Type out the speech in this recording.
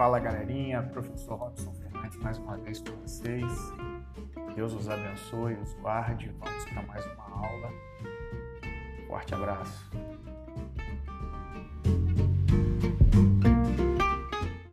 Fala galerinha, professor Robson Fernandes mais uma vez com vocês. Deus os abençoe, os guarde. Vamos para mais uma aula. Forte abraço.